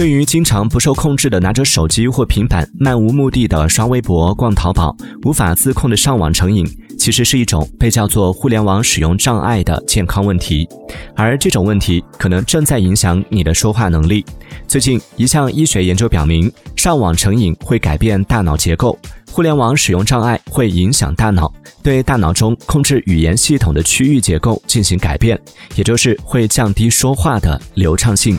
对于经常不受控制的拿着手机或平板漫无目的的刷微博、逛淘宝，无法自控的上网成瘾，其实是一种被叫做互联网使用障碍的健康问题，而这种问题可能正在影响你的说话能力。最近，一项医学研究表明，上网成瘾会改变大脑结构，互联网使用障碍会影响大脑，对大脑中控制语言系统的区域结构进行改变，也就是会降低说话的流畅性。